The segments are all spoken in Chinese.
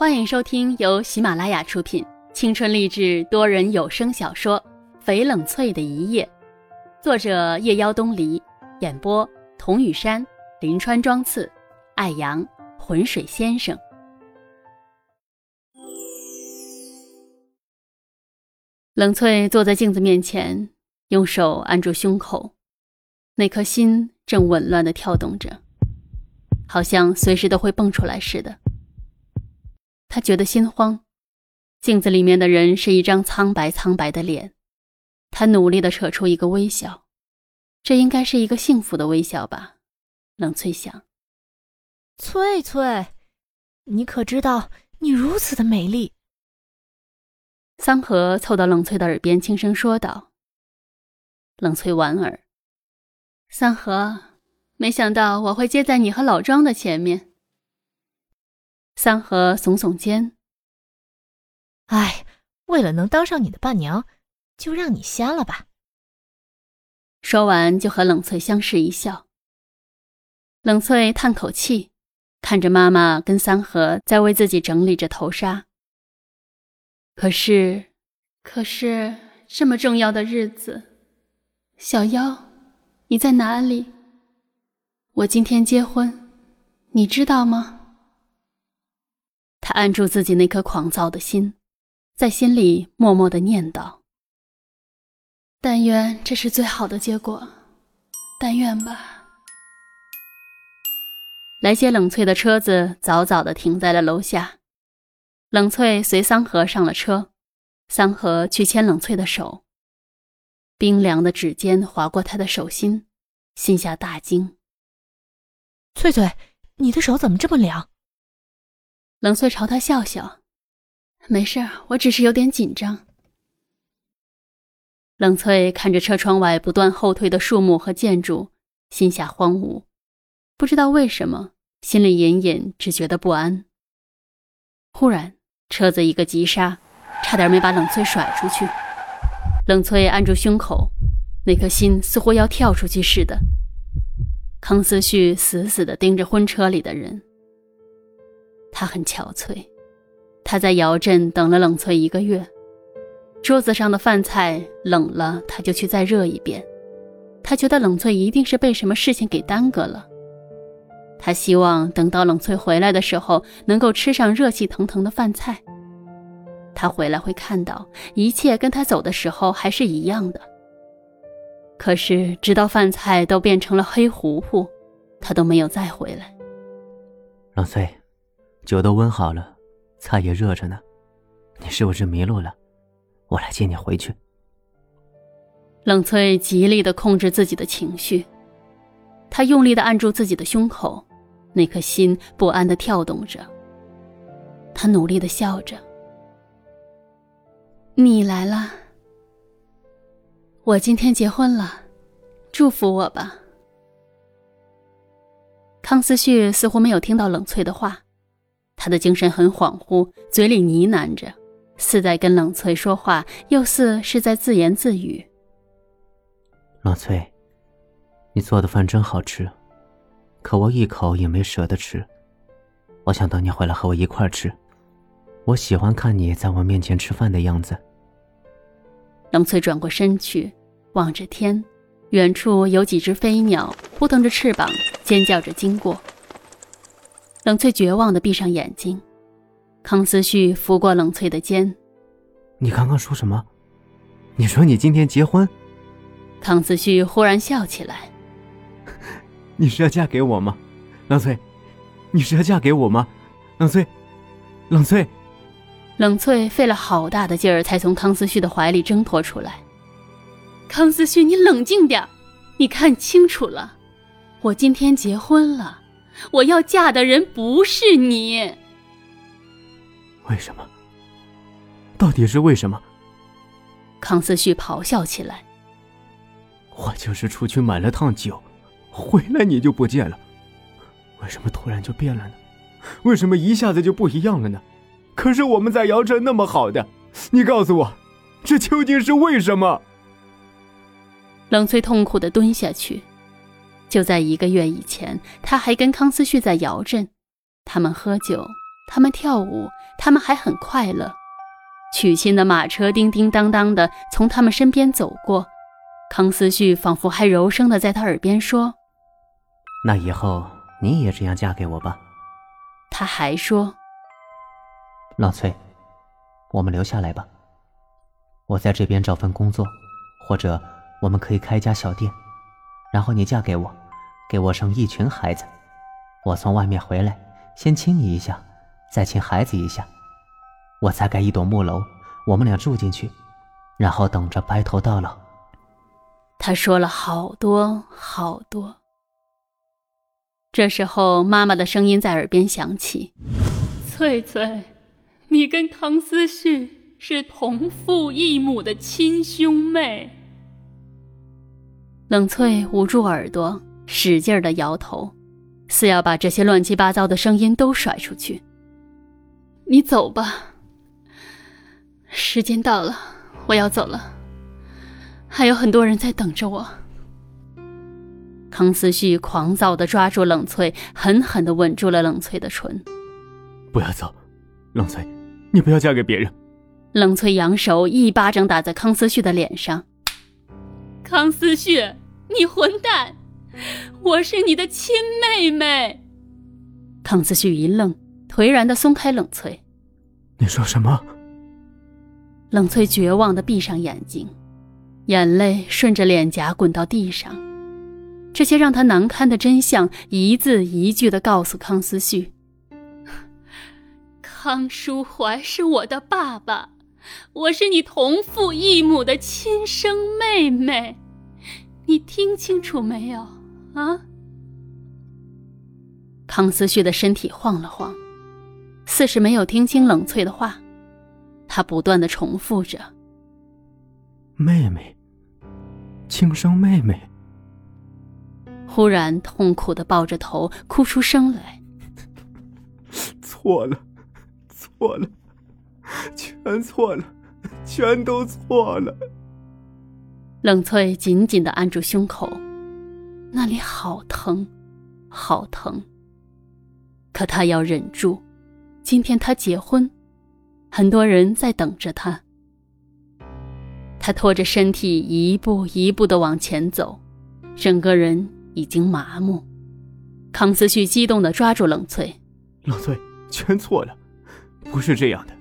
欢迎收听由喜马拉雅出品、青春励志多人有声小说《翡冷翠的一夜》，作者夜妖东篱，演播童雨山、林川、庄次、艾阳、浑水先生。冷翠坐在镜子面前，用手按住胸口，那颗心正紊乱的跳动着，好像随时都会蹦出来似的。他觉得心慌，镜子里面的人是一张苍白苍白的脸，他努力的扯出一个微笑，这应该是一个幸福的微笑吧？冷翠想。翠翠，你可知道你如此的美丽？桑河凑到冷翠的耳边轻声说道。冷翠莞尔。桑河，没想到我会接在你和老庄的前面。三河耸耸肩，哎，为了能当上你的伴娘，就让你瞎了吧。说完，就和冷翠相视一笑。冷翠叹口气，看着妈妈跟三河在为自己整理着头纱。可是，可是这么重要的日子，小妖，你在哪里？我今天结婚，你知道吗？他按住自己那颗狂躁的心，在心里默默的念叨：“但愿这是最好的结果，但愿吧。”来接冷翠的车子早早的停在了楼下，冷翠随桑河上了车，桑河去牵冷翠的手，冰凉的指尖划过她的手心，心下大惊：“翠翠，你的手怎么这么凉？”冷翠朝他笑笑，没事我只是有点紧张。冷翠看着车窗外不断后退的树木和建筑，心下荒芜，不知道为什么，心里隐隐只觉得不安。忽然，车子一个急刹，差点没把冷翠甩出去。冷翠按住胸口，那颗心似乎要跳出去似的。康思旭死死地盯着婚车里的人。他很憔悴，他在姚镇等了冷翠一个月，桌子上的饭菜冷了，他就去再热一遍。他觉得冷翠一定是被什么事情给耽搁了。他希望等到冷翠回来的时候，能够吃上热气腾腾的饭菜。他回来会看到一切跟他走的时候还是一样的。可是直到饭菜都变成了黑糊糊，他都没有再回来。冷翠。酒都温好了，菜也热着呢，你是不是迷路了？我来接你回去。冷翠极力的控制自己的情绪，她用力的按住自己的胸口，那颗心不安的跳动着。她努力的笑着：“你来了，我今天结婚了，祝福我吧。”康思旭似乎没有听到冷翠的话。他的精神很恍惚，嘴里呢喃着，似在跟冷翠说话，又似是在自言自语。冷翠，你做的饭真好吃，可我一口也没舍得吃。我想等你回来和我一块吃，我喜欢看你在我面前吃饭的样子。冷翠转过身去，望着天，远处有几只飞鸟扑腾着翅膀，尖叫着经过。冷翠绝望的闭上眼睛，康思旭拂过冷翠的肩：“你刚刚说什么？你说你今天结婚？”康思旭忽然笑起来：“你是要嫁给我吗，冷翠？你是要嫁给我吗，冷翠？冷翠？”冷翠费了好大的劲儿才从康思旭的怀里挣脱出来。康思旭，你冷静点你看清楚了，我今天结婚了。我要嫁的人不是你。为什么？到底是为什么？康思旭咆哮起来。我就是出去买了趟酒，回来你就不见了。为什么突然就变了呢？为什么一下子就不一样了呢？可是我们在姚城那么好的，你告诉我，这究竟是为什么？冷翠痛苦的蹲下去。就在一个月以前，他还跟康思旭在姚镇，他们喝酒，他们跳舞，他们还很快乐。娶亲的马车叮叮当当的从他们身边走过，康思旭仿佛还柔声的在他耳边说：“那以后你也这样嫁给我吧。”他还说：“老崔，我们留下来吧。我在这边找份工作，或者我们可以开一家小店，然后你嫁给我，给我生一群孩子。我从外面回来，先亲你一下，再亲孩子一下。”我再盖一栋木楼，我们俩住进去，然后等着白头到老。他说了好多好多。这时候，妈妈的声音在耳边响起：“翠翠，你跟唐思旭是同父异母的亲兄妹。”冷翠捂住耳朵，使劲的摇头，似要把这些乱七八糟的声音都甩出去。你走吧。时间到了，我要走了。还有很多人在等着我。康思旭狂躁的抓住冷翠，狠狠的吻住了冷翠的唇。不要走，冷翠，你不要嫁给别人。冷翠扬手一巴掌打在康思旭的脸上。康思旭，你混蛋！我是你的亲妹妹。康思旭一愣，颓然的松开冷翠。你说什么？冷翠绝望的闭上眼睛，眼泪顺着脸颊滚到地上。这些让他难堪的真相，一字一句的告诉康思旭：“康书怀是我的爸爸，我是你同父异母的亲生妹妹，你听清楚没有？啊？”康思旭的身体晃了晃，似是没有听清冷翠的话。他不断的重复着：“妹妹，亲生妹妹。”忽然痛苦的抱着头哭出声来：“错了，错了，全错了，全都错了。”冷翠紧紧的按住胸口，那里好疼，好疼。可他要忍住，今天他结婚。很多人在等着他。他拖着身体一步一步的往前走，整个人已经麻木。康思旭激动的抓住冷翠：“冷翠，全错了，不是这样的。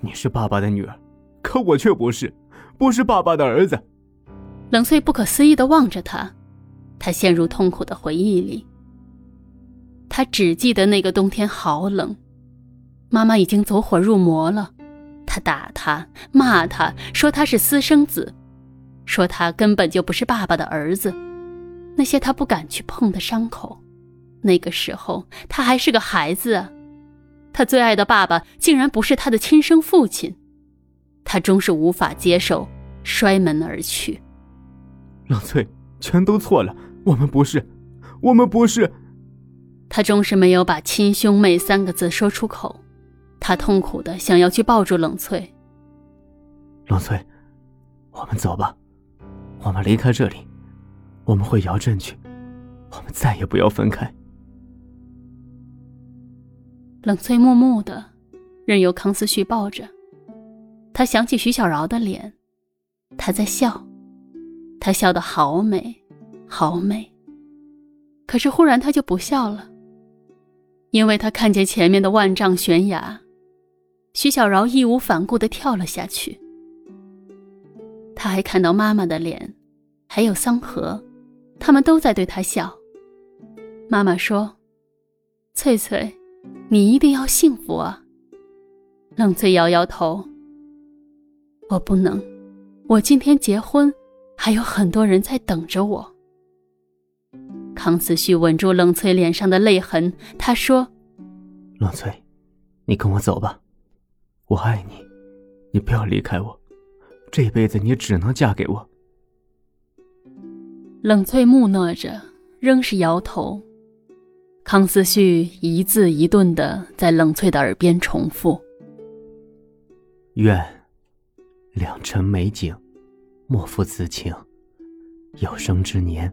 你是爸爸的女儿，可我却不是，不是爸爸的儿子。”冷翠不可思议的望着他，他陷入痛苦的回忆里。他只记得那个冬天好冷。妈妈已经走火入魔了，他打他，骂他，说他是私生子，说他根本就不是爸爸的儿子。那些他不敢去碰的伤口，那个时候他还是个孩子。他最爱的爸爸竟然不是他的亲生父亲，他终是无法接受，摔门而去。冷翠，全都错了，我们不是，我们不是。他终是没有把“亲兄妹”三个字说出口。他痛苦的想要去抱住冷翠。冷翠，我们走吧，我们离开这里，我们回姚镇去，我们再也不要分开。冷翠默默的，任由康思旭抱着。他想起徐小饶的脸，他在笑，他笑得好美，好美。可是忽然他就不笑了，因为他看见前面的万丈悬崖。徐小饶义无反顾的跳了下去。他还看到妈妈的脸，还有桑河，他们都在对他笑。妈妈说：“翠翠，你一定要幸福啊。”冷翠摇摇头：“我不能，我今天结婚，还有很多人在等着我。”康思旭稳住冷翠脸上的泪痕，他说：“冷翠，你跟我走吧。”我爱你，你不要离开我，这辈子你只能嫁给我。冷翠木讷着，仍是摇头。康思旭一字一顿的在冷翠的耳边重复：“愿良辰美景，莫负此情。有生之年，